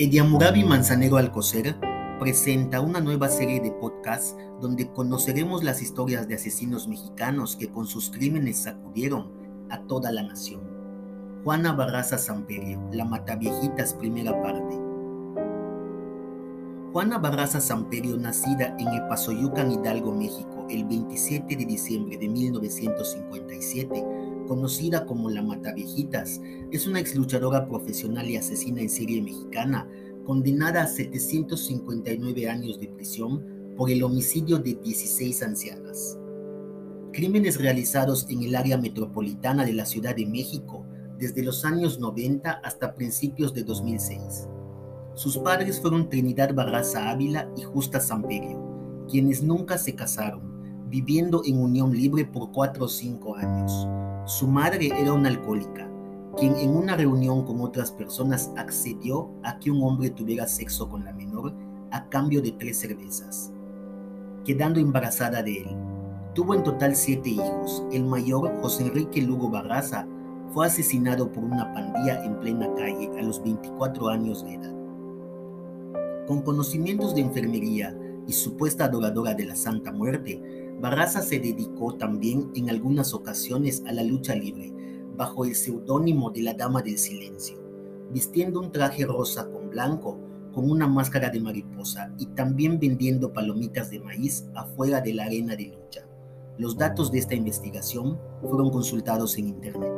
Ediamurabi Manzanero Alcocer presenta una nueva serie de podcasts donde conoceremos las historias de asesinos mexicanos que con sus crímenes sacudieron a toda la nación. Juana Barraza Samperio, La Mataviejitas, primera parte. Juana Barraza Samperio, nacida en Epazoyucan, Hidalgo, México, el 27 de diciembre de 1957, conocida como la Mataviejitas, es una exluchadora profesional y asesina en serie mexicana, condenada a 759 años de prisión por el homicidio de 16 ancianas. Crímenes realizados en el área metropolitana de la Ciudad de México desde los años 90 hasta principios de 2006. Sus padres fueron Trinidad Barraza Ávila y Justa Samperio, quienes nunca se casaron, viviendo en unión libre por cuatro o cinco años. Su madre era una alcohólica, quien en una reunión con otras personas accedió a que un hombre tuviera sexo con la menor a cambio de tres cervezas, quedando embarazada de él. Tuvo en total siete hijos. El mayor, José Enrique Lugo Barraza, fue asesinado por una pandilla en plena calle a los 24 años de edad. Con conocimientos de enfermería y supuesta adoradora de la Santa Muerte, Barraza se dedicó también en algunas ocasiones a la lucha libre, bajo el seudónimo de la Dama del Silencio, vistiendo un traje rosa con blanco, con una máscara de mariposa y también vendiendo palomitas de maíz afuera de la arena de lucha. Los datos de esta investigación fueron consultados en Internet.